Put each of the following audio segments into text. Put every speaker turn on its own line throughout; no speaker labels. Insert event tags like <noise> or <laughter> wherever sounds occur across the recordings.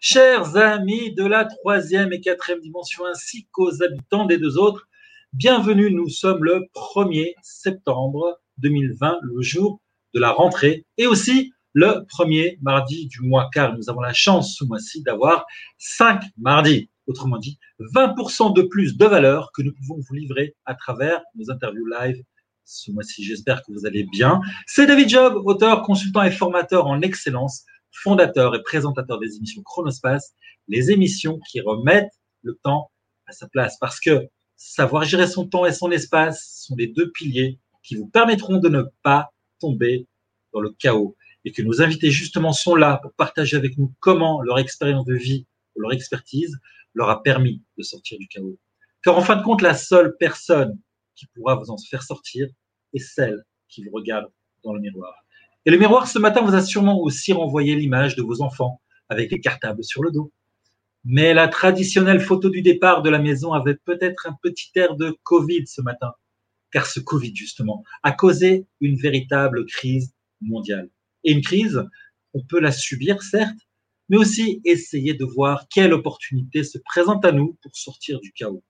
Chers amis de la troisième et quatrième dimension ainsi qu'aux habitants des deux autres, bienvenue. Nous sommes le 1er septembre 2020, le jour de la rentrée et aussi le premier mardi du mois car nous avons la chance ce mois-ci d'avoir cinq mardis. Autrement dit, 20% de plus de valeur que nous pouvons vous livrer à travers nos interviews live ce mois-ci. J'espère que vous allez bien. C'est David Job, auteur, consultant et formateur en excellence, fondateur et présentateur des émissions Chronospace, les émissions qui remettent le temps à sa place. Parce que savoir gérer son temps et son espace sont les deux piliers qui vous permettront de ne pas tomber dans le chaos. Et que nos invités justement sont là pour partager avec nous comment leur expérience de vie, leur expertise leur a permis de sortir du chaos. Car en fin de compte, la seule personne qui pourra vous en faire sortir est celle qui vous regarde dans le miroir. Et le miroir, ce matin, vous a sûrement aussi renvoyé l'image de vos enfants avec les cartables sur le dos. Mais la traditionnelle photo du départ de la maison avait peut-être un petit air de Covid ce matin, car ce Covid, justement, a causé une véritable crise mondiale. Et une crise, on peut la subir, certes, mais aussi essayer de voir quelle opportunité se présente à nous pour sortir du chaos.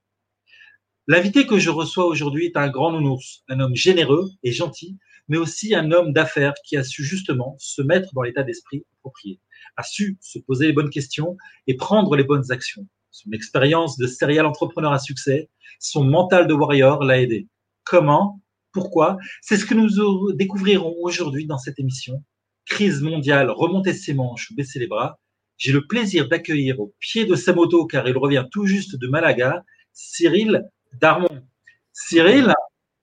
L'invité que je reçois aujourd'hui est un grand nounours, un homme généreux et gentil, mais aussi un homme d'affaires qui a su justement se mettre dans l'état d'esprit approprié, a su se poser les bonnes questions et prendre les bonnes actions. Son expérience de serial entrepreneur à succès, son mental de warrior l'a aidé. Comment? Pourquoi? C'est ce que nous découvrirons aujourd'hui dans cette émission. Crise mondiale, remonter ses manches, baisser les bras. J'ai le plaisir d'accueillir au pied de sa moto, car il revient tout juste de Malaga, Cyril Darmon. Cyril,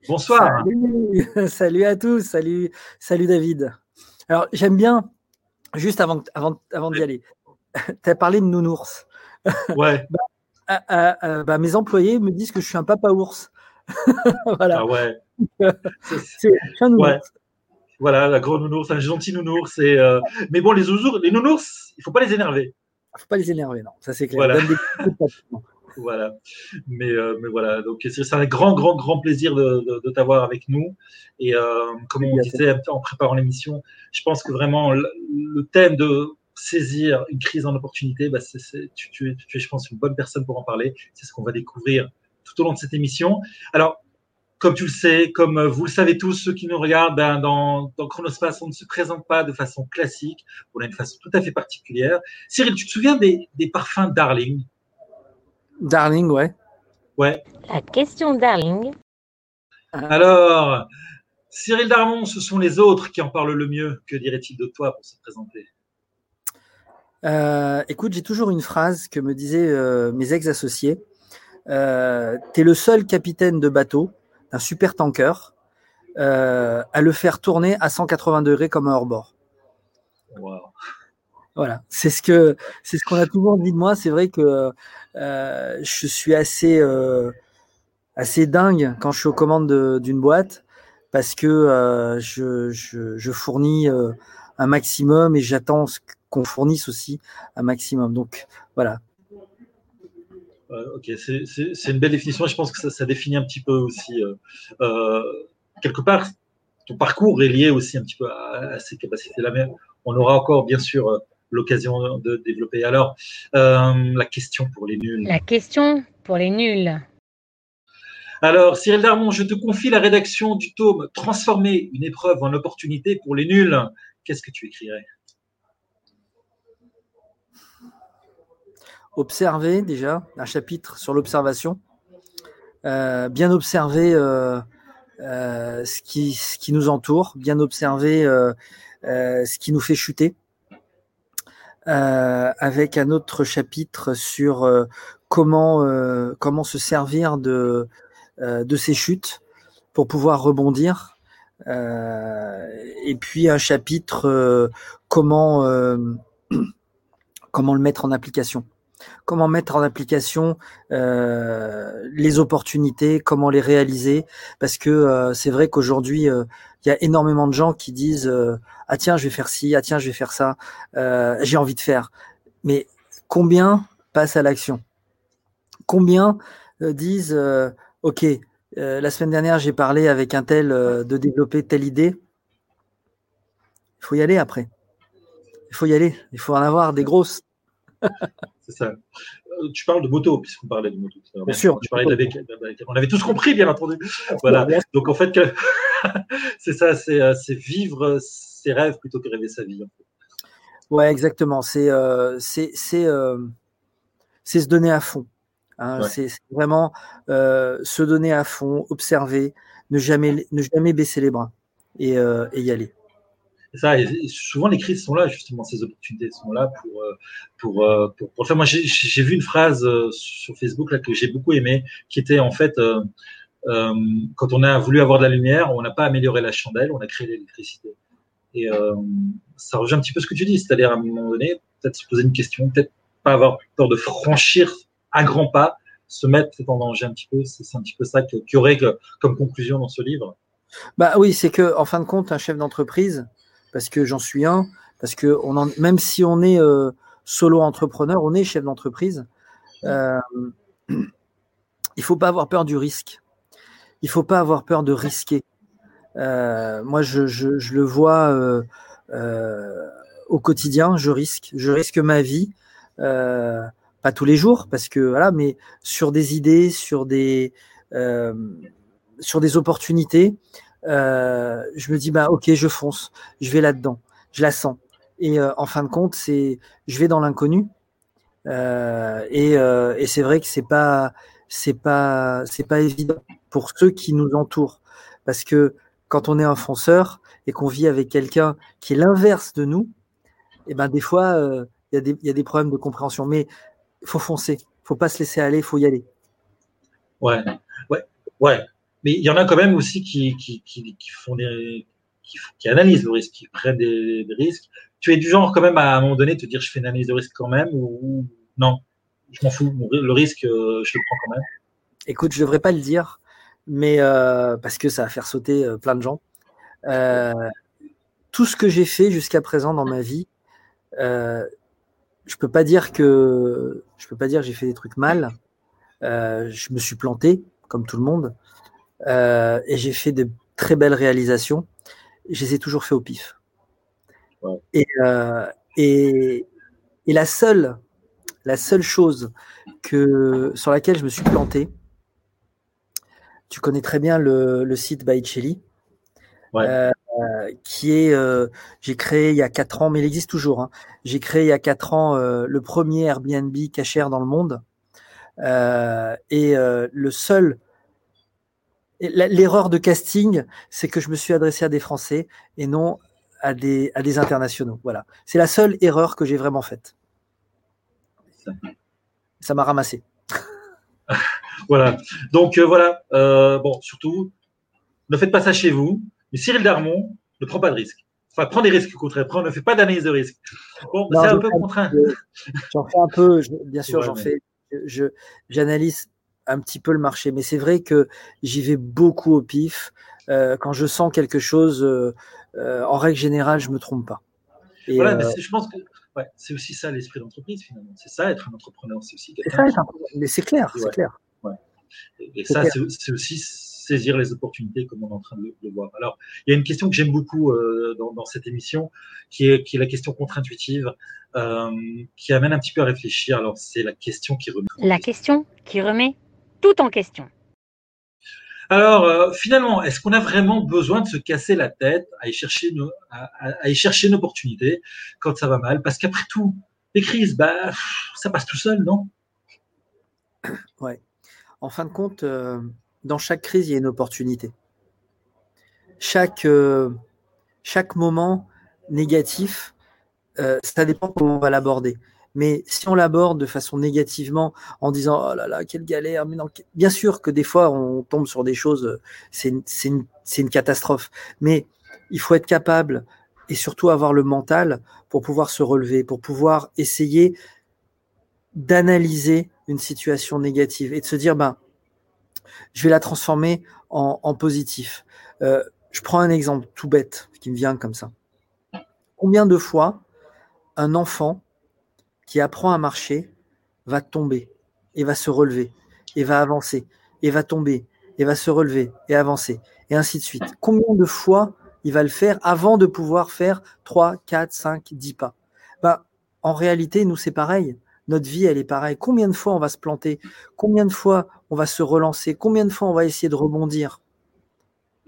bonsoir. <laughs>
Salut, à tous, salut, salut David. Alors j'aime bien, juste avant, avant, avant d'y aller, <laughs> tu as parlé de nounours. <laughs>
Ouais.
bah, euh, euh, bah, mes employés me disent que je suis un papa ours.
voilà. Ah ouais.
C'est un nounours. Ouais.
Voilà, un gros nounours, un gentil nounours. Et, euh... Mais bon, les, les nounours, il ne faut pas les énerver.
Il ne faut pas les énerver, non, ça c'est clair.
Voilà. Voilà. Mais, euh, mais voilà, donc c'est un grand, grand, grand plaisir de, de, de t'avoir avec nous. Et euh, comme on disait en préparant l'émission, je pense que vraiment le, le, thème de saisir une crise en opportunité, bah c'est tu, tu, tu es, je pense, une bonne personne pour en parler. C'est ce qu'on va découvrir tout au long de cette émission. Alors, comme tu le sais, comme vous le savez tous, ceux qui nous regardent, ben, dans, dans Chronospace, on ne se présente pas de façon classique, on a une façon tout à fait particulière. Cyril, tu te souviens des, des parfums Darling?
Darling, ouais.
Ouais.
La question Darling.
Alors, Cyril Darmon, ce sont les autres qui en parlent le mieux. Que dirait-il de toi pour se présenter?
Euh, Écoute, j'ai toujours une phrase que me disaient euh, mes ex-associés. Euh, T'es le seul capitaine de bateau d'un super tanker euh, à le faire tourner à 180 degrés comme un hors-bord.
Wow.
Voilà, c'est ce que c'est ce qu'on a toujours dit de moi. C'est vrai que euh, je suis assez euh, assez dingue quand je suis aux commandes d'une boîte parce que euh, je, fournis un maximum et j'attends qu'on fournisse aussi un maximum. Donc voilà.
ok, c'est une belle définition. Je pense que ça, définit un petit peu aussi quelque part ton parcours est lié aussi un petit peu à, à ces capacités-là. Mais on aura encore bien sûr l'occasion de développer. Alors, euh, la question pour les nuls.
La question pour les nuls.
Alors, Cyril Darmon, je te confie la rédaction du tome Transformer une épreuve en opportunité pour les nuls. Qu'est-ce que tu écrirais?
Observer déjà, un chapitre sur l'observation. Euh, bien observer euh, euh, ce, qui, ce qui nous entoure, bien observer euh, ce qui nous fait chuter euh, avec un autre chapitre sur euh, comment euh, comment se servir de euh, de ces chutes pour pouvoir rebondir. et puis un chapitre comment <clears throat> comment le mettre en application comment mettre en application euh, les opportunités, comment les réaliser, parce que euh, c'est vrai qu'aujourd'hui euh, il y a énormément de gens qui disent ah tiens je vais faire ci, ah tiens je vais faire ça, j'ai envie de faire, mais combien passent à l'action? Combien disent ok la semaine dernière j'ai parlé avec un tel de développer telle idée, il faut y aller après, il faut y aller, il faut en avoir des grosses.
C'est ça. <laughs> Euh, tu parles de moto, puisqu'on parlait de moto.
Bien sûr.
Tu parlais de On avait tous compris, bien entendu. Voilà. Donc, en fait, <laughs> c'est ça, c'est vivre ses rêves plutôt que rêver sa vie. En fait.
Ouais, exactement. C'est c'est c'est se donner à fond. Hein. C'est vraiment se donner à fond, observer, ne jamais ne jamais baisser les bras et, et y aller
et souvent les crises sont là, justement, ces opportunités sont là pour euh, pour euh, pour, pour faire. Moi, j'ai vu une phrase euh, sur Facebook que j'ai beaucoup aimé, qui était en fait quand on a voulu avoir de la lumière, on n'a pas amélioré la chandelle, on a créé l'électricité. Et ça rejoint un petit peu ce que tu dis, c'est-à-dire à un moment donné, peut-être se poser une question, peut-être pas avoir peur de franchir à grands pas, se mettre en danger un petit peu. C'est un petit peu ça qu'il y aurait comme conclusion dans ce livre.
Bah oui, c'est que en fin de compte, un chef d'entreprise, parce que j'en suis un, parce que on en, même si on est euh, solo entrepreneur, on est chef d'entreprise. Euh, il faut pas avoir peur du risque. Il faut pas avoir peur de risquer. Euh, moi, je, je, je, le vois euh, au quotidien. Je risque, je risque ma vie. pas tous les jours, parce que voilà, mais sur des idées, sur des sur des opportunités. Euh, je me dis bah ok, je fonce, je vais là-dedans, je la sens. Et euh, en fin de compte, c'est je vais dans l'inconnu. Euh, et, et c'est vrai que c'est pas c'est pas c'est pas évident pour ceux qui nous entourent parce que quand on est un fonceur et qu'on vit avec quelqu'un qui est l'inverse de nous, et eh ben des fois il y, y, a des problèmes de compréhension. Mais faut foncer, faut pas se laisser aller, faut y aller.
Ouais, ouais, ouais. Mais il y en a quand même aussi qui, qui, qui, qui analysent le risque, qui prennent des, risques. Tu es du genre quand même à, un moment donné te dire je fais une analyse de risque quand même ou, non? Je m'en fous, le risque euh, je le prends quand même.
Écoute, je devrais pas le dire, mais euh, parce que ça va faire sauter euh, plein de gens. Tout ce que j'ai fait jusqu'à présent dans ma vie, euh, je peux pas dire que je peux pas dire j'ai fait des trucs mal. Je me suis planté comme tout le monde. Euh, et j'ai fait de très belles réalisations. Je les ai toujours fait au pif. Ouais. Et, euh, et, et, la seule, la seule chose que, sur laquelle je me suis planté, tu connais très bien le, le site Baicelli, ouais. euh, qui est, j'ai créé il y a quatre ans, mais il existe toujours. Hein. J'ai créé il y a quatre ans le premier Airbnb cachère dans le monde. Et le seul L'erreur de casting, c'est que je me suis adressé à des Français et non à des, à des internationaux. Voilà. C'est la seule erreur que j'ai vraiment faite. Ça m'a ramassé. <laughs>
voilà. Donc euh, voilà. Euh, bon, surtout, ne faites pas ça chez vous. Mais Cyril Darmon ne prend pas de risque. Enfin, prend des risques au contraire. Prend, ne fait pas d'analyse de risque. Bon, c'est un peu contraint.
J'en fais un peu. Je, bien sûr, ouais, j'en mais... fais. Je, j'analyse un petit peu le marché. Mais c'est vrai que j'y vais beaucoup au pif. Euh, quand je sens quelque chose, euh, euh, en règle générale, je me trompe pas.
Et voilà, mais je pense que ouais, c'est aussi ça l'esprit d'entreprise finalement. C'est ça être un entrepreneur, c'est aussi.
C'est ça, mais c'est clair, c'est clair.
Ouais. Et, et ça, c'est aussi saisir les opportunités comme on est en train de le, voir. Alors, il y a une question que j'aime beaucoup euh, dans, dans, cette émission, qui est, qui est la question contre-intuitive, euh, qui amène un petit peu à réfléchir. Alors, c'est la question qui remet.
La question qui remet tout en question.
Alors, euh, finalement, est-ce qu'on a vraiment besoin de se casser la tête à y chercher, une, à, à y chercher une opportunité quand ça va mal? Parce qu'après tout, les crises, bah, ça passe tout seul, non?
Ouais. En fin de compte, euh, dans chaque crise, il y a une opportunité. Chaque, euh, chaque moment négatif, euh, ça dépend comment on va l'aborder. Mais si on l'aborde de façon négativement en disant oh là là quelle galère, bien sûr que des fois on tombe sur des choses, c'est une, catastrophe. Mais il faut être capable et surtout avoir le mental pour pouvoir se relever, pour pouvoir essayer d'analyser une situation négative et de se dire ben je vais la transformer en, en positif. Euh, je prends un exemple tout bête qui me vient comme ça. Combien de fois un enfant qui apprend à marcher va tomber et va se relever et va avancer et va tomber et va se relever et avancer et ainsi de suite. Combien de fois il va le faire avant de pouvoir faire 3, 4, 5, 10 pas? Ben, En réalité, nous, c'est pareil. notre vie, elle est pareille. Combien de fois on va se planter? Combien de fois on va se relancer? Combien de fois on va essayer de rebondir?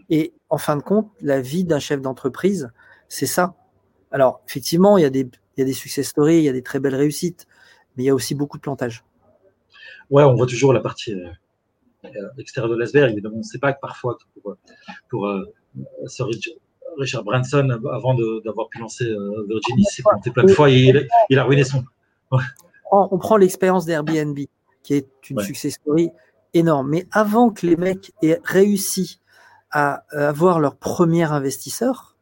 Et en fin de compte, la vie d'un chef d'entreprise, c'est ça. Alors, effectivement, il y, a des, il y a des success stories, il y a des très belles réussites, mais il y a aussi beaucoup de plantages.
Ouais, on voit toujours la partie euh, euh, extérieure de l'iceberg. Évidemment, on ne sait pas que parfois, pour, pour euh, Richard Branson, avant d'avoir pu lancer Virginie, s'est planté plein de fois et il, a ruiné son.
On prend l'expérience d'Airbnb, qui est une success story énorme. Mais avant que les mecs aient réussi à avoir leur premier investisseur,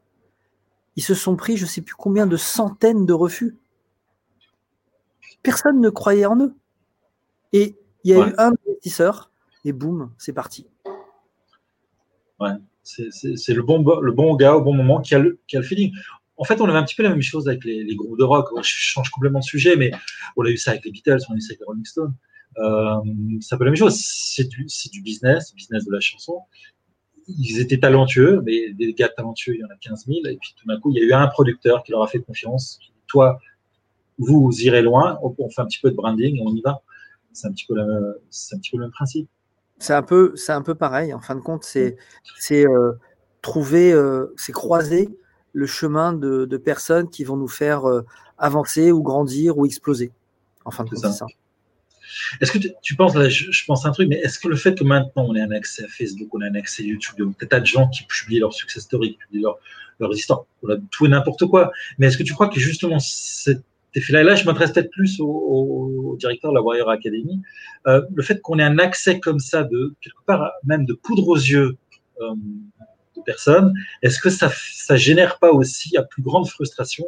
ils se sont pris, je ne sais plus combien de centaines de refus. Personne ne croyait en eux. Et il y a eu un investisseur, et boum, c'est parti.
Ouais, c'est le bon, le bon gars au bon moment qui a le, qui a le feeling. En fait, on avait un petit peu la même chose avec les, groupes de rock. Je change complètement de sujet, mais on a eu ça avec les Beatles, on a eu ça avec les Rolling Stones. Euh, c'est un peu la même chose. C'est du, du business, business de la chanson ils étaient talentueux, mais des gars talentueux, il y en a 15 000. Et puis tout d'un coup, il y a eu un producteur qui leur a fait confiance. Toi, vous, irez loin, on, fait un petit peu de branding et on y va. C'est un petit peu, un petit peu le même principe.
C'est un peu, c'est un peu pareil. En fin de compte, c'est, c'est euh, trouver, euh, c'est croiser le chemin de, personnes qui vont nous faire euh, avancer ou grandir ou exploser. En fin de compte, c'est ça.
Est-ce que tu, penses, là, je, pense un truc, mais est-ce que le fait que maintenant on ait un accès à Facebook, on a un accès à YouTube, il y a des tas de gens qui publient leurs success stories, qui publient leur, leur histoire, on a tout et n'importe quoi. Mais est-ce que tu crois que justement cet effet-là, et là je m'adresse peut-être plus au, directeur de la Warrior Academy, euh, le fait qu'on ait un accès comme ça de quelque part même de poudre aux yeux euh, de personnes, est-ce que ça, ça génère pas aussi à plus grande frustration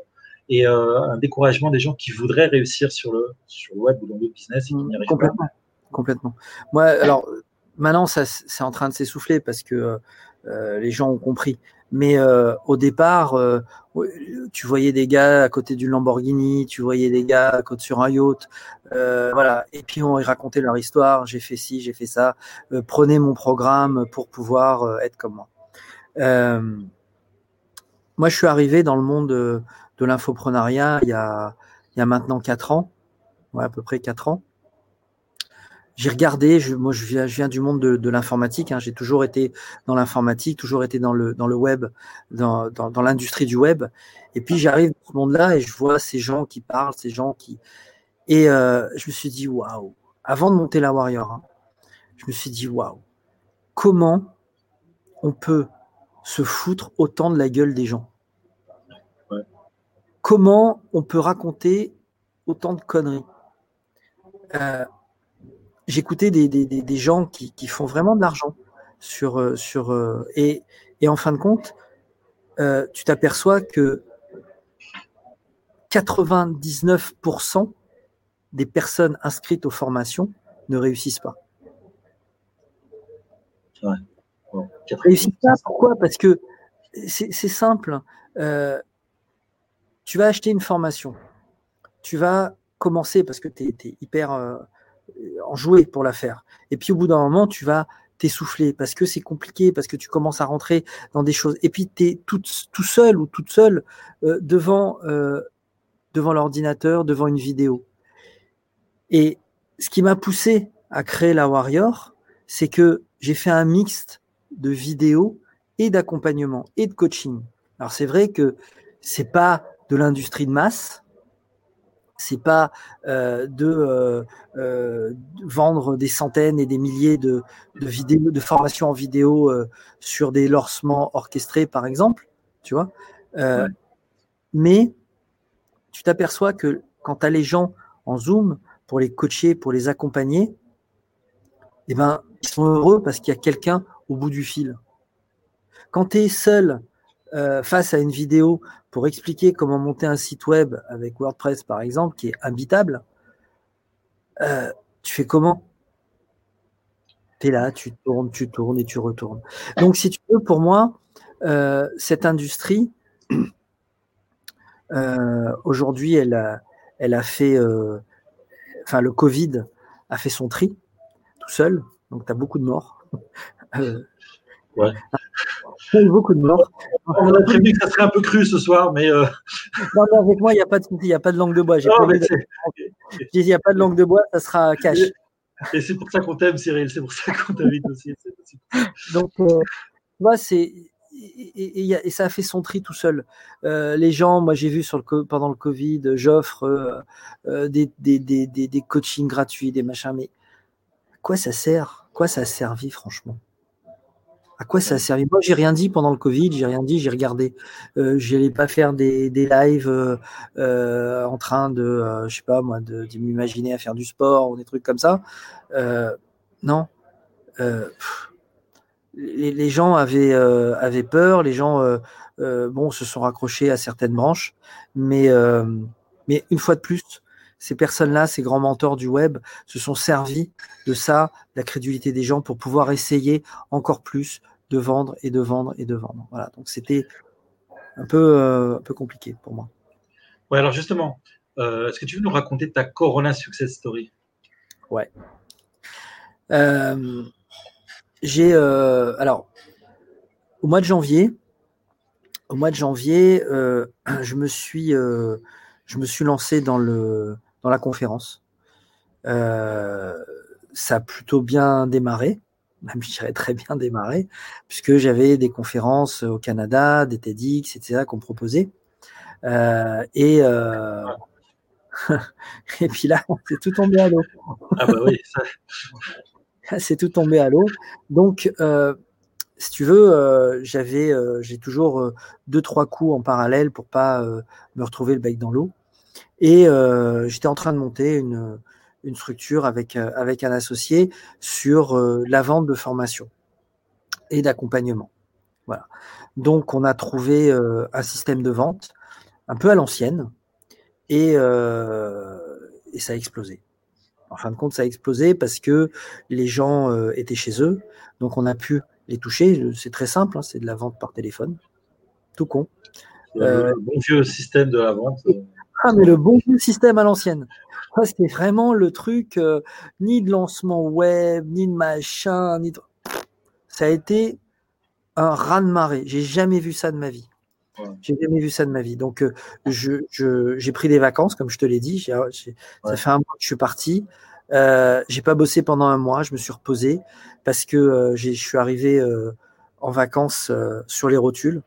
et euh, un découragement des gens qui voudraient réussir sur le, sur le web ou dans le business et qui n'y arrivent
complètement,
pas.
Complètement. Moi, alors maintenant, ça, c'est en train de s'essouffler parce que euh, les gens ont compris. Mais euh, au départ, euh, tu voyais des gars à côté du Lamborghini, tu voyais des gars à côté sur un yacht, euh, voilà. Et puis on racontait leur histoire. J'ai fait ci, j'ai fait ça. Euh, prenez mon programme pour pouvoir être comme moi. moi, je suis arrivé dans le monde de l'infoprenariat il y a, il y a maintenant quatre ans, ouais, à peu près quatre ans. J'ai regardé, je, moi je viens, je viens du monde de, de l'informatique, hein, j'ai toujours été dans l'informatique, toujours été dans le, dans le web, dans, dans, dans l'industrie du web. Et puis j'arrive dans ce monde-là et je vois ces gens qui parlent, ces gens qui... Et euh, je me suis dit, waouh, avant de monter la Warrior, hein, je me suis dit, waouh, comment on peut se foutre autant de la gueule des gens? Comment on peut raconter autant de conneries euh, J'écoutais des, gens qui, font vraiment de l'argent sur euh, sur euh, et, en fin de compte, tu t'aperçois que 99% des personnes inscrites aux formations ne réussissent pas. Ouais. réussissent pas. Pourquoi? Parce que c'est simple tu vas acheter une formation, tu vas commencer parce que tu es, hyper euh, enjoué pour la faire. Et puis au bout d'un moment, tu vas t'essouffler parce que c'est compliqué, parce que tu commences à rentrer dans des choses. Et puis tu es tout, seul ou toute seule euh, devant, euh, devant l'ordinateur, devant une vidéo. Et ce qui m'a poussé à créer la Warrior, c'est que j'ai fait un mixte de vidéos et d'accompagnement et de coaching. Alors c'est vrai que c'est pas de l'industrie de masse. C'est pas euh, de euh, euh, vendre des centaines et des milliers de, vidéos, de formations en vidéo sur des lancements orchestrés, par exemple, tu vois. Mais tu t'aperçois que quand tu as les gens en Zoom pour les coacher, pour les accompagner, eh ben, ils sont heureux parce qu'il y a quelqu'un au bout du fil. Quand tu es seul face à une vidéo pour expliquer comment monter un site web avec WordPress, par exemple, qui est habitable, euh, tu fais comment? Tu es là, tu tournes, tu tournes et tu retournes. Donc, si tu veux, pour moi, euh, cette industrie, <clears throat> euh, aujourd'hui, elle a, elle a fait, enfin, le Covid a fait son tri tout seul, donc tu as beaucoup de morts. <laughs>
ouais
beaucoup de morts.
On a prévu que ça serait un peu cru ce soir, mais. Euh...
Non, avec moi, il n'y a pas de il a pas de langue de bois. Il n'y a pas de langue de bois, ça sera cash.
Et c'est pour ça qu'on t'aime, Cyril. C'est pour ça qu'on t'invite aussi.
Donc, euh, c'est et, et, ça a fait son tri tout seul. Euh, les gens, moi j'ai vu sur le, pendant le Covid, j'offre euh, euh, des, des, des, des, coachings gratuits, des machins, mais à quoi ça sert? Quoi ça a servi franchement? À quoi ça a servi? Moi j'ai rien dit pendant le Covid, j'ai rien dit, j'ai regardé. Euh, J'allais pas faire des, des lives euh, en train de, je sais pas moi, de, m'imaginer à faire du sport ou des trucs comme ça. non. Pff, les, gens avaient, euh, avaient peur, les gens euh, euh, bon, se sont raccrochés à certaines branches, mais, mais une fois de plus, ces personnes-là, ces grands mentors du web, se sont servis de ça, de la crédulité des gens, pour pouvoir essayer encore plus de vendre et de vendre et de vendre. Voilà, donc c'était un peu, un peu compliqué pour moi.
Ouais, alors justement, est-ce que tu veux nous raconter ta Corona Success Story?
Ouais. Euh, j'ai euh, alors au mois de janvier, au mois de janvier, euh, <clears throat> je me suis euh, je me suis lancé dans le dans la conférence. ça a plutôt bien démarré, même je dirais très bien démarré, puisque j'avais des conférences au Canada, des TEDx, etc. qu'on proposait. et <laughs> et puis là, <laughs> c'est tout tombé à l'eau.
Ah bah oui, ça, <laughs>
c'est tout tombé à l'eau. Donc, euh, si tu veux, euh, j'avais, euh, j'ai toujours deux trois coups en parallèle pour pas me retrouver le bec dans l'eau. Et j'étais en train de monter une, une structure avec avec un associé sur la vente de formation et d'accompagnement. Voilà. Donc, on a trouvé un système de vente un peu à l'ancienne et, et ça a explosé. En fin de compte, ça a explosé parce que les gens euh, étaient chez eux, donc on a pu les toucher. C'est très simple, hein, c'est de la vente par téléphone, tout con.
Euh, bon vieux système de la vente. Euh.
Ah, mais le bon vieux système à l'ancienne. C'était vraiment le truc, ni de lancement web, ni de machin, ni de... Ça a été un raz-de-marée. J'ai jamais vu ça de ma vie. J'ai jamais vu ça de ma vie. Donc, euh, je, j'ai pris des vacances, comme je te l'ai dit. Ça fait un mois que je suis parti. Euh, j'ai pas bossé pendant un mois. Je me suis reposé parce que euh, je suis arrivé euh, en vacances sur les rotules,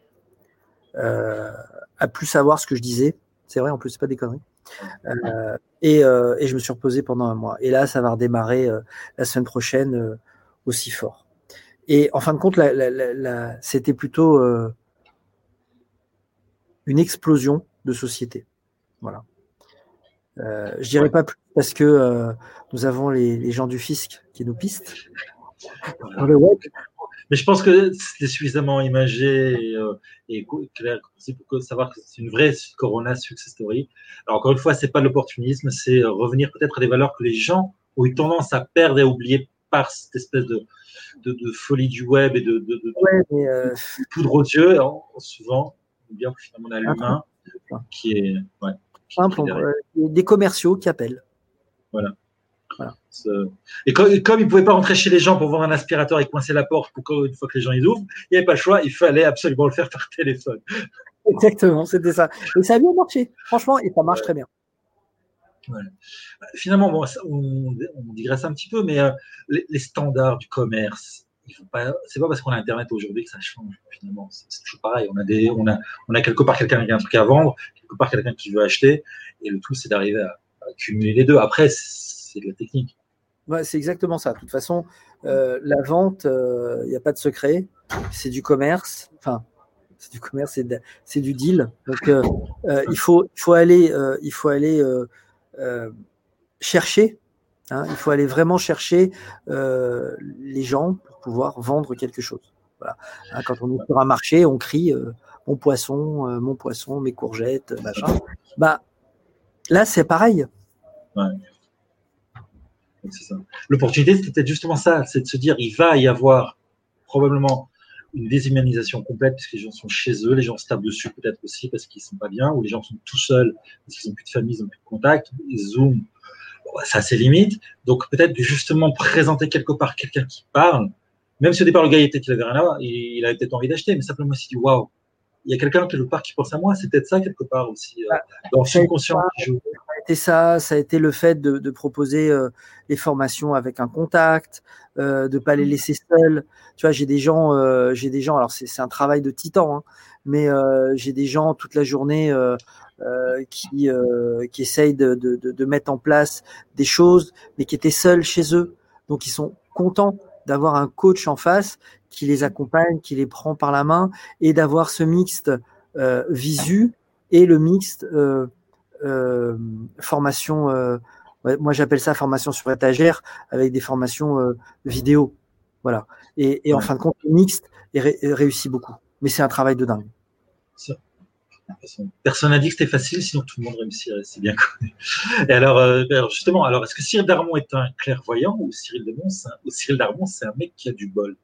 à plus savoir ce que je disais. C'est vrai, en plus, c'est pas des conneries. Et, et, je me suis reposé pendant un mois. Et là, ça va redémarrer la semaine prochaine aussi fort. Et en fin de compte, la, la, la, c'était plutôt une explosion de société. Voilà. Euh, je dirais pas plus parce que euh, nous avons les, gens du fisc qui nous pistent
le web. Mais je pense que c'est suffisamment imagé et, euh, clair pour savoir que c'est une vraie Corona success story. Alors encore une fois, c'est pas l'opportunisme, c'est revenir peut-être à des valeurs que les gens ont eu tendance à perdre et à oublier par cette espèce de, de, folie du web et de, de,
euh,
poudre aux yeux, souvent bien que finalement on a l'humain qui est ouais,
simple. Euh, des commerciaux qui appellent.
Voilà. Et, comme, il ne pouvait pas rentrer chez les gens pour voir un aspirateur et coincer la porte pour une fois que les gens ils ouvrent, il n'y avait pas le choix, il fallait absolument le faire par <laughs> téléphone.
Exactement, c'était ça. Et ça a bien marché, franchement, et ça marche très bien.
Finalement, bon, on, on, digresse un petit peu, mais euh, les, standards du commerce, c'est pas parce qu'on a Internet aujourd'hui que ça change finalement. C'est toujours pareil. On a des, on a, on a quelque part quelqu'un qui a un truc à vendre, quelque part quelqu'un qui veut acheter, et le tout c'est d'arriver à, cumuler les deux. Après, c'est de la technique.
Ouais, c'est exactement ça. De toute façon, euh, la vente, il euh, n'y a pas de secret. C'est du commerce. Enfin, c'est du commerce, c'est du deal. Donc, euh, il faut, il faut aller, il faut aller chercher. Hein, il faut aller vraiment chercher les gens pouvoir vendre quelque chose. Voilà. Hein, quand on est sur un marché, on crie mon poisson, mon poisson, mes courgettes, machin. Bah, là, c'est pareil.
Ouais. L'opportunité, c'était peut-être justement ça, c'est de se dire, il va y avoir probablement une déshumanisation complète puisque les gens sont chez eux, les gens se tapent dessus peut-être aussi parce qu'ils sont pas bien, ou les gens sont tout seuls parce qu'ils n'ont plus de famille, ils n'ont plus de contact, ils Zoom, ça a ses limites. Donc peut-être justement présenter quelque part quelqu'un qui parle, même si au départ le gars il était qu'il avait rien à voir, il, avait peut-être envie d'acheter, mais simplement il s'est dit waouh, il y a quelqu'un quelque part qui pense à moi, c'est peut-être ça quelque part aussi euh, dans le subconscient qui joue.
Été ça, ça a été le fait de, de proposer euh, les formations avec un contact, euh, de pas les mmh. laisser seuls. Tu vois, j'ai des gens, euh, j'ai des gens. Alors c'est un travail de titan, hein, mais euh, j'ai des gens toute la journée euh, qui qui essayent de, de, de, mettre en place des choses, mais qui étaient seuls chez eux. Donc ils sont contents d'avoir un coach en face qui les accompagne, qui les prend par la main, et d'avoir ce mixte visu et le mixte euh, formation, euh, moi j'appelle ça formation sur étagère, avec des formations euh, vidéo. Voilà. Et, et en fin de compte, le mixte réussit beaucoup. Mais c'est un travail de dingue.
Personne n'a dit que c'était facile, sinon tout le monde réussirait, c'est bien connu. Et alors, alors justement, alors est-ce que Cyril Darmon est un clairvoyant ou Cyril Darmon, ou Cyril Darmon, c'est un mec qui a du bol?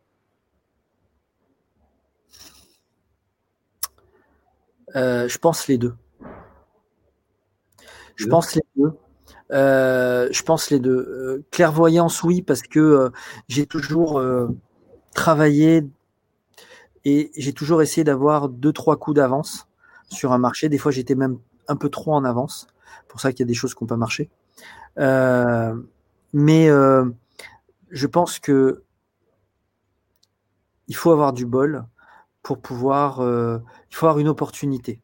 Euh, Je pense les deux. Je pense les deux. Euh, je pense les deux. Euh, clairvoyance, oui, parce que euh, j'ai toujours euh, travaillé et j'ai toujours essayé d'avoir deux, trois coups d'avance sur un marché. Des fois, j'étais même un peu trop en avance. Pour ça qu'il y a des choses qui n'ont pas marché. mais je pense que il faut avoir du bol pour pouvoir. il faut avoir une opportunité.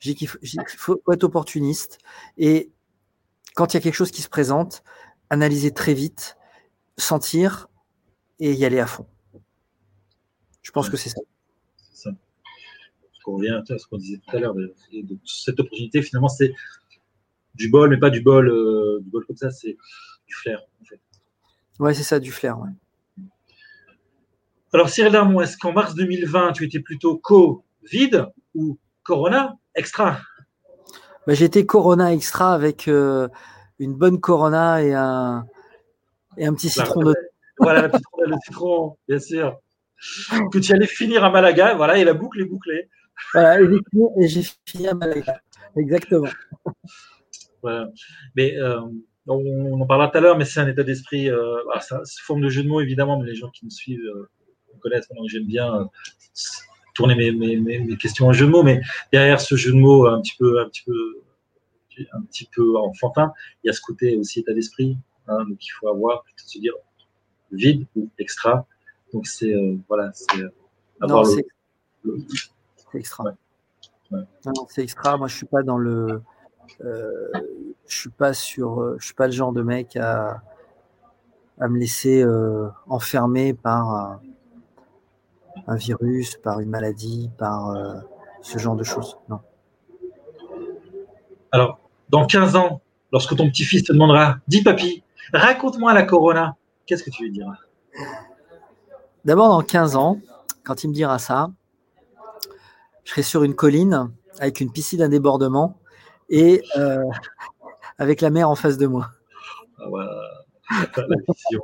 J'ai qu'il faut, être opportuniste et quand il y a quelque chose qui se présente, analyser très vite, sentir et y aller à fond. Je pense que c'est ça.
C'est ça. On revient à ce qu'on disait tout à l'heure. Cette opportunité, finalement, c'est du bol, mais pas du bol, euh, du bol comme ça, c'est du flair, en fait.
Ouais, c'est ça, du flair. Ouais.
Alors, Cyril Darmon, est-ce qu'en mars 2020, tu étais plutôt Covid ou Corona extra
bah, J'étais Corona extra avec euh, une bonne Corona et un, et un petit citron de.
Voilà, la de citron, bien sûr. Que tu allais finir à Malaga, voilà, et la boucle est bouclée.
Voilà, et j'ai fini à Malaga. Exactement.
Voilà. Mais euh, on, en parlera tout à l'heure, mais c'est un état d'esprit. Euh, bah, c'est une forme de jeu de mots, évidemment, mais les gens qui me suivent euh, connaissent. J'aime bien tourner mes, mes, mes, questions en jeu de mots, mais derrière ce jeu de mots un petit peu, un petit peu, un petit peu enfantin, il y a ce côté aussi état d'esprit. Hein, donc il faut avoir, plutôt se dire vide ou extra. Donc c'est euh, voilà, c'est euh,
avoir non, le, extra. Ouais. Non, c'est extra. Moi, je suis pas dans le. Euh, je suis pas sur. Je suis pas le genre de mec à, à me laisser enfermer par un virus, par une maladie, par euh, ce genre de choses. Non?
Alors, dans 15 ans, lorsque ton petit-fils te demandera, dis papy, raconte-moi la corona, qu'est-ce que tu lui diras?
D'abord, dans 15 ans, quand il me dira ça, je serai sur une colline avec une piscine à débordement et euh, avec la mer en face de moi. Ah ouais, la vision.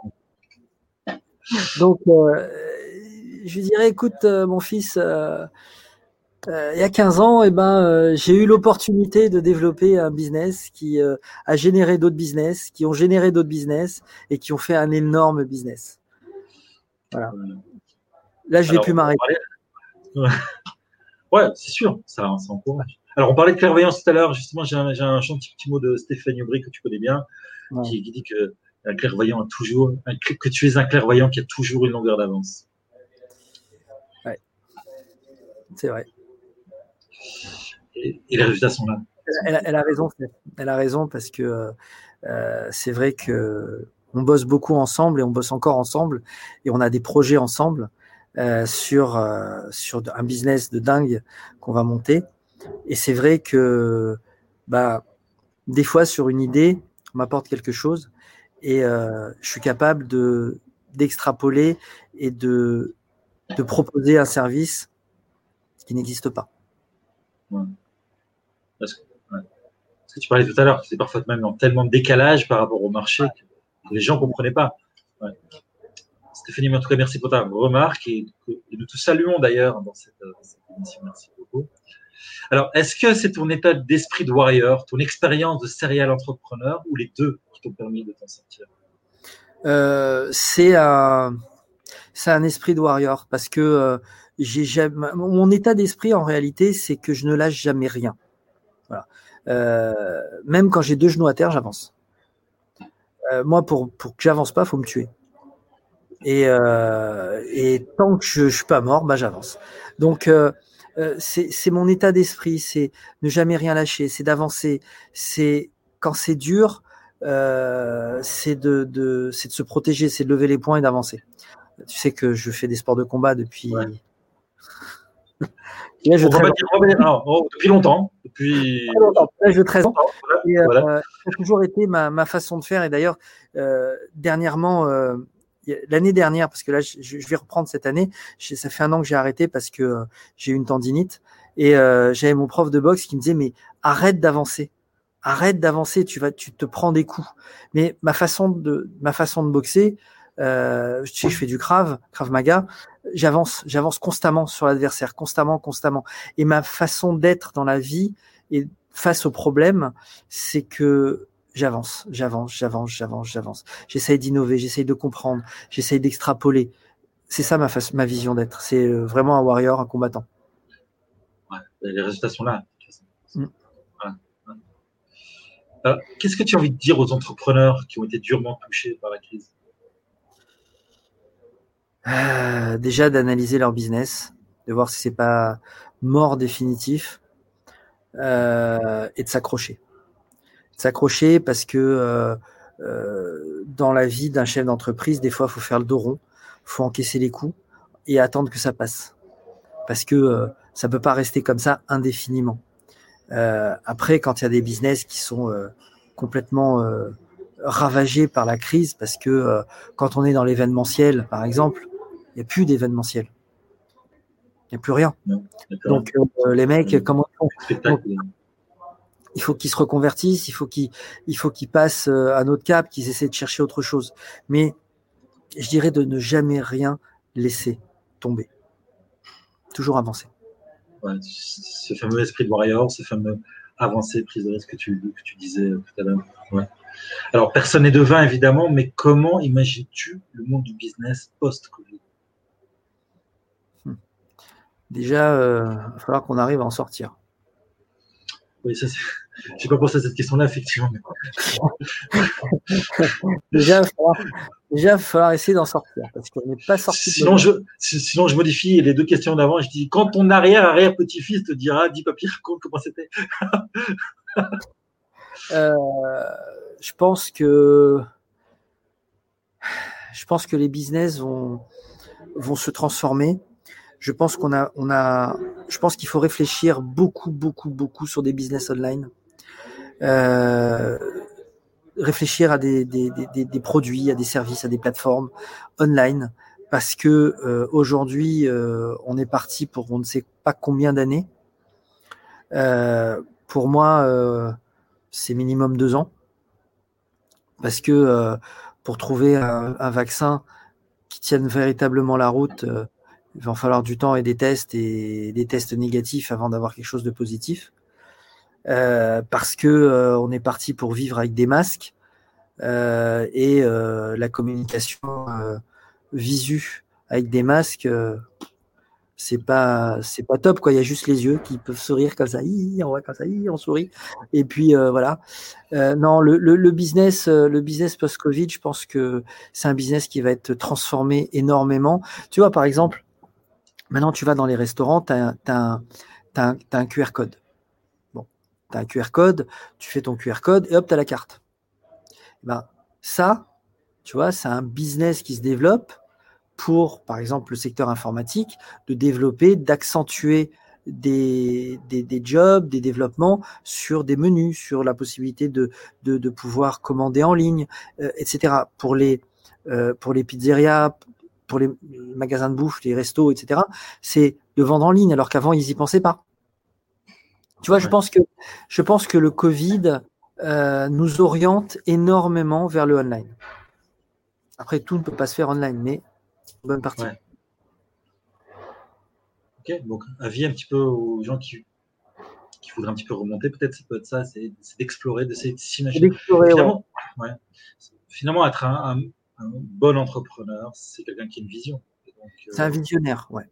Donc, euh, je lui dirais, écoute, euh, mon fils, euh, euh, il y a 15 ans, eh ben, j'ai eu l'opportunité de développer un business qui a généré d'autres business, qui ont généré d'autres business et qui ont fait un énorme business. Voilà. Là, je vais plus m'arrêter. <laughs>
Ouais, c'est sûr, ça, ça encourage. Alors, on parlait de clairvoyance tout à l'heure. Justement, j'ai un, un, gentil petit mot de Stéphane Aubry que tu connais bien, qui, qui, dit que un clairvoyant a toujours, que tu es un clairvoyant qui a toujours une longueur d'avance.
C'est vrai.
Et, les résultats sont là.
Elle, a raison. Elle a raison parce que euh, c'est vrai que on bosse beaucoup ensemble et on bosse encore ensemble et on a des projets ensemble euh, sur euh, sur un business de dingue qu'on va monter. Et c'est vrai que bah des fois sur une idée, on m'apporte quelque chose et je suis capable de d'extrapoler et de de proposer un service qui n'existe pas.
Parce, que, tu parlais tout à l'heure, c'est parfois même dans tellement de décalage par rapport au marché que les gens ne comprenaient pas. Stéphanie, en tout cas, merci pour ta remarque et, nous te saluons d'ailleurs dans cette, émission. Merci beaucoup. Alors, est-ce que c'est ton état d'esprit de warrior, ton expérience de serial entrepreneur ou les deux qui t'ont permis de t'en sortir?
Euh, C'est un, c'est un esprit de warrior parce que euh, mon état d'esprit en réalité, c'est que je ne lâche jamais rien. Voilà. Euh, même quand j'ai deux genoux à terre, j'avance. Euh, moi, pour, pour que j'avance pas, faut me tuer. Et, euh, et tant que je, je suis pas mort, bah j'avance. Donc euh, euh, c'est mon état d'esprit, c'est ne jamais rien lâcher, c'est d'avancer. C'est quand c'est dur, euh, c'est de, de c'est de se protéger, c'est de lever les poings et d'avancer. Tu sais que je fais des sports de combat depuis.
Là, je oh, depuis longtemps. Depuis
longtemps. Là, je 13 ans. Et, voilà. euh, ça a toujours été ma, ma façon de faire. Et d'ailleurs, euh, dernièrement, euh, l'année dernière, parce que là, je, je, vais reprendre cette année. Ça fait un an que j'ai arrêté parce que j'ai eu une tendinite. Et j'avais mon prof de boxe qui me disait mais arrête d'avancer, arrête d'avancer, tu vas, tu te prends des coups. Mais ma façon de, ma façon de boxer, euh, sais, je fais du Krav, Krav Maga, j'avance, j'avance constamment sur l'adversaire, constamment, constamment. Et ma façon d'être dans la vie et face aux problèmes, c'est que j'avance, j'avance, j'avance, j'avance, j'avance. J'essaye d'innover, j'essaye de comprendre, j'essaye d'extrapoler. C'est ça ma, ma vision d'être. C'est vraiment un warrior, un combattant.
Ouais, les résultats sont là. Mm. Voilà. Euh, Qu'est-ce que tu as envie de dire aux entrepreneurs qui ont été durement touchés par la crise?
Euh, Déjà d'analyser leur business, de voir si c'est pas mort définitif euh, et de s'accrocher. S'accrocher parce que euh, dans la vie d'un chef d'entreprise, des fois, il faut faire le dos rond, faut encaisser les coups et attendre que ça passe. Parce que ça peut pas rester comme ça indéfiniment. Après, quand il y a des business qui sont complètement ravagés par la crise, parce que quand on est dans l'événementiel, par exemple, n'y a plus d'événementiel. Il n'y a plus rien.
Non,
Donc euh, les mecs, comment ils font? Il faut qu'ils se reconvertissent, il faut qu'ils, il faut qu'ils passent à un autre cap, qu'ils essaient de chercher autre chose. Mais je dirais de ne jamais rien laisser tomber. Toujours avancer
ouais, ce fameux esprit de warrior, ce fameux avancer, prise de risque que tu, que tu disais tout à l'heure. Ouais. Alors, personne n'est devin, évidemment, mais comment imagines-tu le monde du business post-Covid?
Déjà, euh, il va falloir qu'on arrive à en sortir.
Oui, ça, c'est. J'ai pas pensé à cette question-là, effectivement. Mais... <laughs>
déjà, il va falloir, déjà, il va falloir essayer d'en sortir parce qu'on n'est pas sorti.
Sinon je, sinon, je modifie les deux questions d'avant. Je dis quand ton arrière-arrière-petit-fils te dira, dis papier, raconte comment c'était. <laughs>
euh, je pense que je pense que les business vont vont se transformer. Je pense qu'on a, on a, je pense qu'il faut réfléchir beaucoup, beaucoup, beaucoup sur des business online. Euh, réfléchir à des, des, des, des, produits, à des services, à des plateformes online, parce que euh, aujourd'hui, euh, on est parti pour on ne sait pas combien d'années. Euh, pour moi, euh, c'est minimum deux ans, parce que euh, pour trouver un, un, vaccin qui tienne véritablement la route, il va falloir du temps et des tests et des tests négatifs avant d'avoir quelque chose de positif. Euh, parce que euh, on est parti pour vivre avec des masques euh, et la communication visu avec des masques, c'est pas c'est pas top quoi. Il y a juste les yeux qui peuvent sourire comme ça, on voit comme ça, on sourit. Et puis voilà. non, le, le, le business le business post Covid, je pense que c'est un business qui va être transformé énormément. Tu vois par exemple Maintenant, tu vas dans les restaurants, tu as, un QR code. Bon, tu as un QR code, tu fais ton QR code et hop, tu la carte. Et ben, ça, tu vois, c'est un business qui se développe pour, par exemple, le secteur informatique, de développer, d'accentuer des, jobs, des développements sur des menus, sur la possibilité de pouvoir commander en ligne, euh, etc. Pour les, euh, pour les pizzerias, pour les magasins de bouffe, les restos, etc., c'est de vendre en ligne, alors qu'avant, ils y pensaient pas. Tu vois, ouais. je pense que je pense que le Covid euh, nous oriente énormément vers le online. Après, tout ne peut pas se faire online, mais bonne partie. Ouais.
Ok, donc avis un petit peu aux gens qui, qui voudraient un petit peu remonter, peut-être ça peut être ça, c'est d'explorer, d'essayer de s'imaginer. Finalement, ouais. finalement, être un, un un bon entrepreneur, c'est quelqu'un qui a une vision.
C'est un visionnaire, ouais.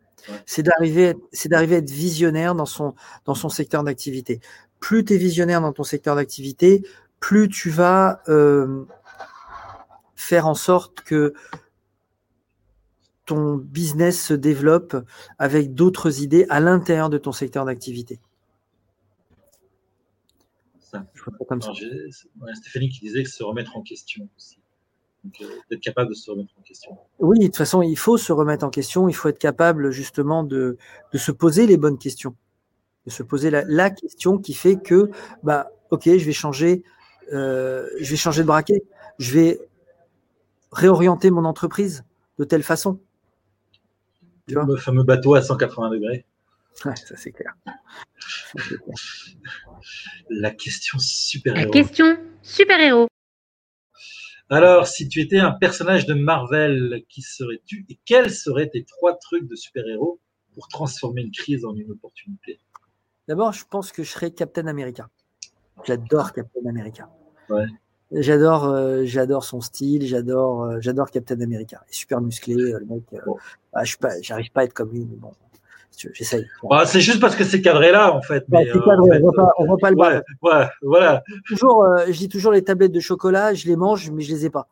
C'est d'arriver, c'est d'arriver à être visionnaire dans son, dans son secteur d'activité. Plus tu es visionnaire dans ton secteur d'activité, plus tu vas euh, faire en sorte que ton business se développe avec d'autres idées à l'intérieur de ton secteur d'activité.
Stéphanie qui disait que se remettre en question aussi. Euh, être capable de se remettre en question.
Oui, de toute façon, il faut se remettre en question. Il faut être capable justement de, de se poser les bonnes questions, de se poser la, la, question qui fait que, bah, ok, je vais changer, euh, je vais changer de braquet, je vais réorienter mon entreprise de telle façon.
le fameux bateau à 180 degrés.
Ouais, ça c'est clair. <laughs>
La question super-héros.
La question super-héros.
Alors, si tu étais un personnage de Marvel, qui serais-tu et quels seraient tes trois trucs de super-héros pour transformer une crise en une opportunité?
D'abord, je pense que je serais Captain America. J'adore Captain America.
Ouais.
J'adore, euh, j'adore son style, j'adore, euh, j'adore Captain America. Il est super musclé, euh, le mec.
Bon.
Ah, je pas, j'arrive pas à être comme lui, mais bon, j'essaye.
Bah, c'est juste parce que c'est cadré là, en fait.
Bah,
mais,
c'est
euh,
cadré,
en fait,
on on voit pas le
ouais, ouais, voilà,
Toujours, euh, je dis toujours les tablettes de chocolat, je les mange, mais je les ai pas.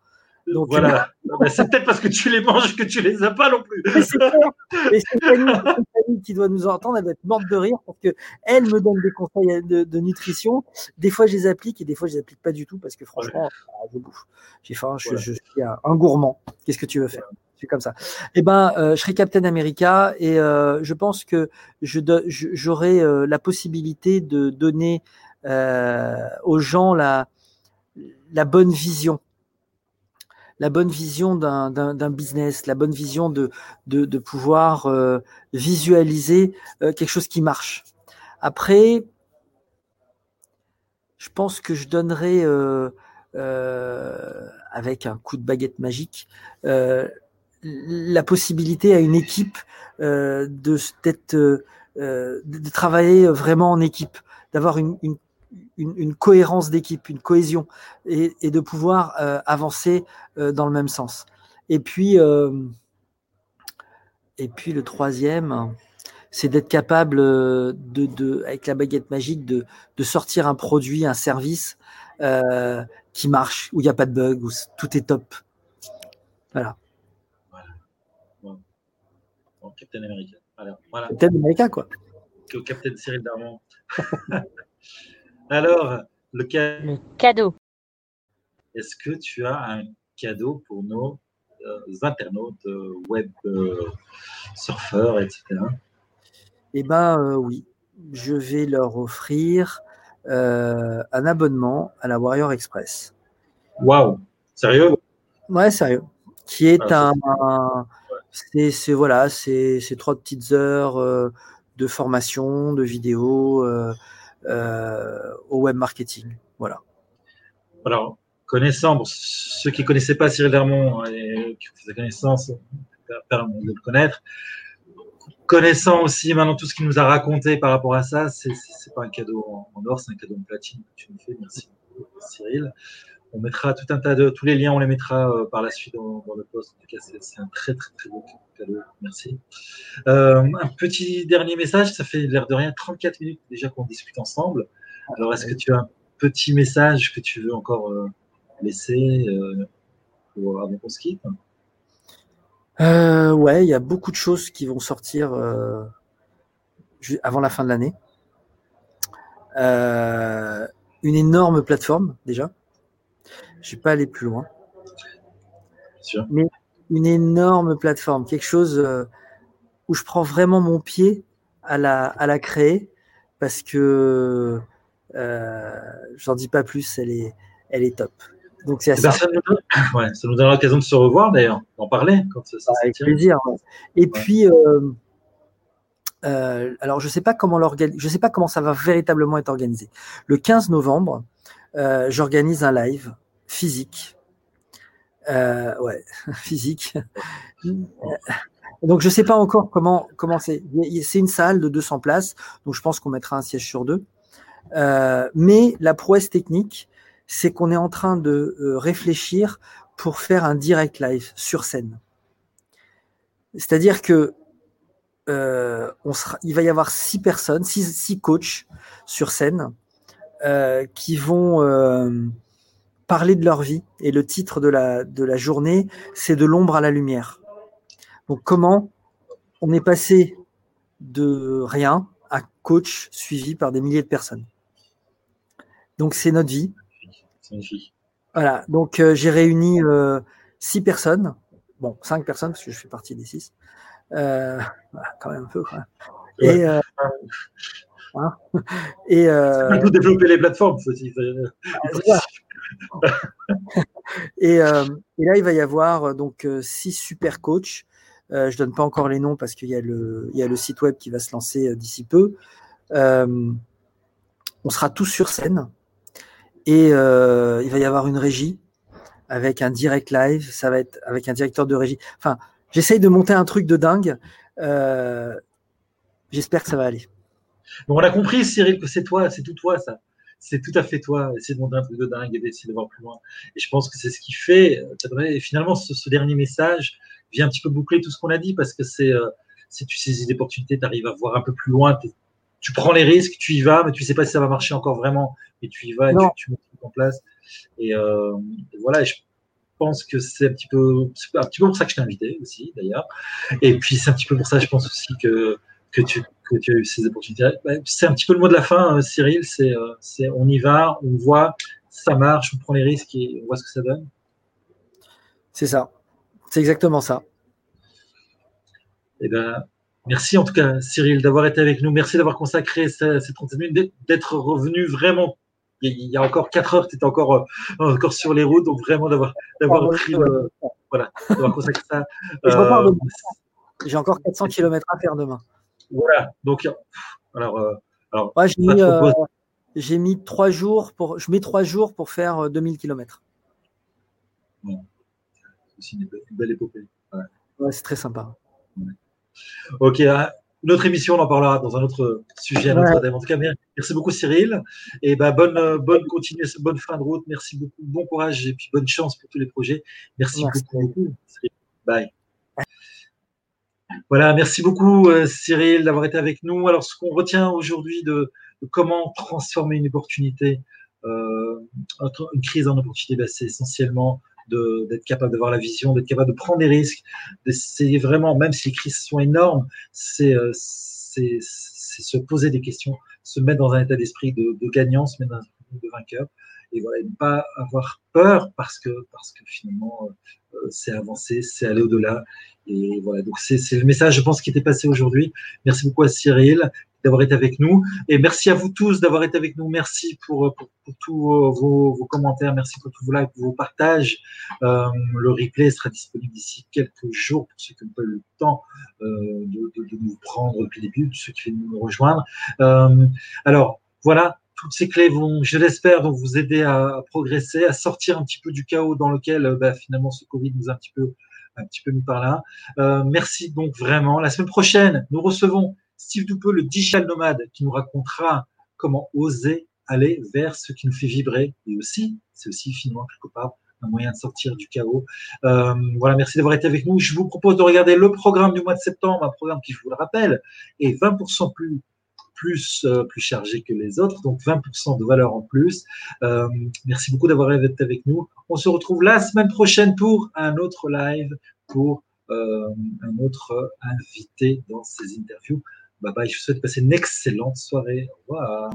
Donc,
voilà. Bah, c'est peut-être parce que tu les manges que tu les as pas non plus. <laughs>
C'est clair. Et qui doit nous entendre, elle doit être morte de rire parce que elle me donne des conseils de, de nutrition. Des fois, je les applique et des fois, je les applique pas du tout parce que franchement, ah, je bouffe. J'ai faim, je,
Ouais.
je suis un gourmand. Qu'est-ce que tu veux faire? Comme ça. Eh ben, euh, je serai Captain America et euh, je pense que je j'aurai euh, la possibilité de donner aux gens la la bonne vision la bonne vision d'un business, la bonne vision de, de, pouvoir visualiser quelque chose qui marche. Après, je pense que je donnerai, avec un coup de baguette magique, la possibilité à une équipe euh, de, euh, euh, de travailler vraiment en équipe, d'avoir une, une, cohérence d'équipe, une cohésion, et, et de pouvoir euh, avancer euh, dans le même sens. Et puis, euh, et puis le troisième, c'est d'être capable de, de, avec la baguette magique, de, de sortir un produit, un service qui marche, où il n'y a pas de bug, où tout est top. Voilà.
Captain America. Alors, voilà.
Peut-être américain, quoi.
Que Captain Cyril Darmon. <laughs> Alors, le
cadeau.
est-ce que tu as un cadeau pour nos euh, internautes, euh, web euh, surfeurs, etc.
Eh ben euh, oui, je vais leur offrir euh, un abonnement à la Warrior Express.
Waouh, sérieux?
Ouais, sérieux. Qui est
Ah,
un, un- c'est, voilà, c'est, trois petites heures euh, de formation, de vidéos euh, euh, au web marketing. Voilà.
Alors, connaissant, ceux qui ne connaissaient pas Cyril Darmon et qui sa connaissance, permet de le connaître. Connaissant aussi maintenant tout ce qu'il nous a raconté par rapport à ça, c'est pas un cadeau en, en or, c'est un cadeau en platine que tu nous fais. Merci, Cyril. On mettra tout un tas de tous les liens, on les mettra euh, par la suite dans, le post. En tout cas, c'est un très très très beau cadeau. Merci. Euh, un petit dernier message. Ça fait l'air de rien 34 minutes déjà qu'on discute ensemble. Alors, est-ce que tu as un petit message que tu veux encore euh, laisser pour, avant qu'on se quitte?
Ouais, il y a beaucoup de choses qui vont sortir avant la fin de l'année. Une énorme plateforme déjà. Je vais pas aller plus loin.
Sûr.
Une énorme plateforme, quelque chose euh, où je prends vraiment mon pied à la à la créer parce que euh, j'en dis pas plus. Elle est elle est top. Donc c'est
Eh ben,
assez
ça, nous donne- <laughs> ouais, ça nous donnera l'occasion de se revoir d'ailleurs, d'en parler quand ça, ça
avec plaisir. ouais. Et puis, euh, euh, alors je sais pas comment je sais pas comment ça va véritablement être organisé. Le 15 novembre, j'organise un live physique. Euh, ouais, <laughs> physique. Donc je sais pas encore comment comment c'est. C'est une salle de 200 places, donc je pense qu'on mettra un siège sur deux. Euh, mais la prouesse technique, c'est qu'on est en train de euh, réfléchir pour faire un direct live sur scène. C'est-à-dire que euh, on sera, il va y avoir six personnes, six, six coachs sur scène qui vont parler de leur vie. Et le titre de la, de la journée, c'est de l'ombre à la lumière. Donc comment on est passé de rien à coach suivi par des milliers de personnes? Donc c'est notre vie. Voilà. Donc euh, j'ai réuni euh, six personnes, bon cinq personnes parce que je fais partie des six. Euh, <laughs> voilà, quand même un peu. Quoi.
Ouais.
Et <laughs> hein et
développer les plateformes. Faut aussi,
voilà. <laughs> et, euh, et là il va y avoir euh, donc euh, six super coachs. Euh, je donne pas encore les noms parce qu'il y a le site web qui va se lancer d'ici peu. On sera tous sur scène et il va y avoir une régie avec un direct live. Ça va être avec un directeur de régie. Enfin, j'essaye de monter un truc de dingue. J'espère que ça va aller.
On a compris, Cyril, que c'est toi, c'est tout toi, ça. C'est tout à fait toi, essayer de monter un truc de dingue et d'essayer de voir plus loin. Et je pense que c'est ce qui fait, euh, et finalement, ce, ce, dernier message vient un petit peu boucler tout ce qu'on a dit parce que c'est, euh, si tu saisis l'opportunité, tu arrives à voir un peu plus loin, tu prends les risques, tu y vas, mais tu sais pas si ça va marcher encore vraiment, mais tu y vas et tu, tu, mets tout en place. Et, euh, et voilà, et je pense que c'est un petit peu, c'est un petit peu pour ça que je t'ai invité aussi, d'ailleurs. Et puis, c'est un petit peu pour ça, je pense aussi que, que tu, que tu as eu ces opportunités. C'est un petit peu le mot de la fin, euh, Cyril. C'est, euh, c'est on y va, on voit, ça marche, on prend les risques et on voit ce que ça donne.
C'est ça. C'est exactement ça.
Eh ben, merci en tout cas, Cyril, d'avoir été avec nous. Merci d'avoir consacré ces, ces 30 minutes, d'être revenu vraiment. Il y a encore 4 heures, tu étais encore, euh, encore sur les routes, donc vraiment d'avoir, d'avoir pris, euh, voilà, d'avoir consacré ça. <laughs>
Euh, J'ai encore 400 km à faire demain.
Voilà, donc, alors, euh, alors
ouais, j'ai mis, euh, j'ai mis trois jours pour, je mets trois jours pour faire 2000 km.
Bon. C'est aussi une belle, une belle épopée. Ouais.
ouais c'est très sympa.
Ok, une autre émission, on en parlera dans un autre sujet, un autre thème. En tout cas, merci beaucoup Cyril. Et ben bonne bonne continuation, bonne fin de route. Merci beaucoup, bon courage et puis bonne chance pour tous les projets. Merci, merci. beaucoup, beaucoup. Bye. Voilà, merci beaucoup euh, Cyril d'avoir été avec nous. Alors, ce qu'on retient aujourd'hui de, de, comment transformer une opportunité, euh, une crise en opportunité, ben, c'est essentiellement d'être capable d'avoir la vision, d'être capable de prendre des risques, d'essayer vraiment, même si les crises sont énormes, c'est euh, se poser des questions, se mettre dans un état d'esprit de, de, gagnant, se mettre dans un état de vainqueur, et voilà, ne pas avoir peur parce que parce que finalement euh, c'est avancer, c'est aller au-delà, et voilà. Donc c'est le message, je pense, qui était passé aujourd'hui. Merci beaucoup à Cyril d'avoir été avec nous. Et merci à vous tous d'avoir été avec nous. Merci pour, pour, pour tous vos, vos, commentaires. Merci pour tous vos likes, vos partages. Euh, le replay sera disponible d'ici quelques jours pour ceux qui n'ont pas eu le temps euh, de, de, de, nous prendre depuis le début, ceux qui viennent nous rejoindre. Euh, alors, voilà. Toutes ces clés vont, je l'espère, vous aider à, progresser, à sortir un petit peu du chaos dans lequel bah, finalement ce Covid nous a un petit peu, mis par là. Euh, merci donc vraiment. La semaine prochaine, nous recevons Steve Doupeux, le digital nomade, qui nous racontera comment oser aller vers ce qui nous fait vibrer. Et aussi, c'est aussi finalement quelque part un moyen de sortir du chaos. Euh, voilà, merci d'avoir été avec nous. Je vous propose de regarder le programme du mois de septembre, un programme qui, je vous le rappelle, est 20% plus plus euh, plus chargé que les autres, donc 20% de valeur en plus. Euh, merci beaucoup d'avoir été avec nous. On se retrouve la semaine prochaine pour un autre live, pour euh, un autre invité dans ces interviews. Bye bye, je vous souhaite passer une excellente soirée. Au revoir.